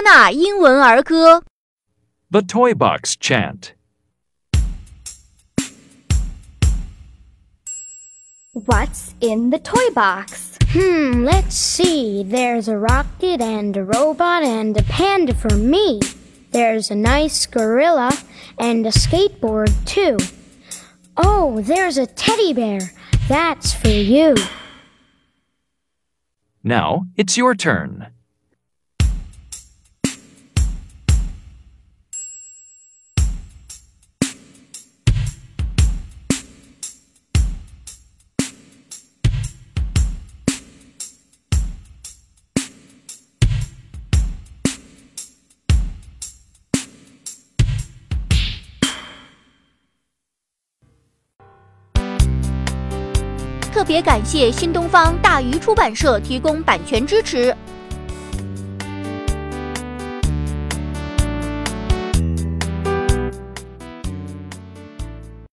多纳英文儿歌。 The Toy Box Chant. What's in the toy box? Hmm, let's see. There's a rocket and a robot and a panda for me. There's a nice gorilla and a skateboard too. Oh, there's a teddy bear. That's for you. Now it's your turn. 特别感谢新东方大鱼出版社提供版权支持。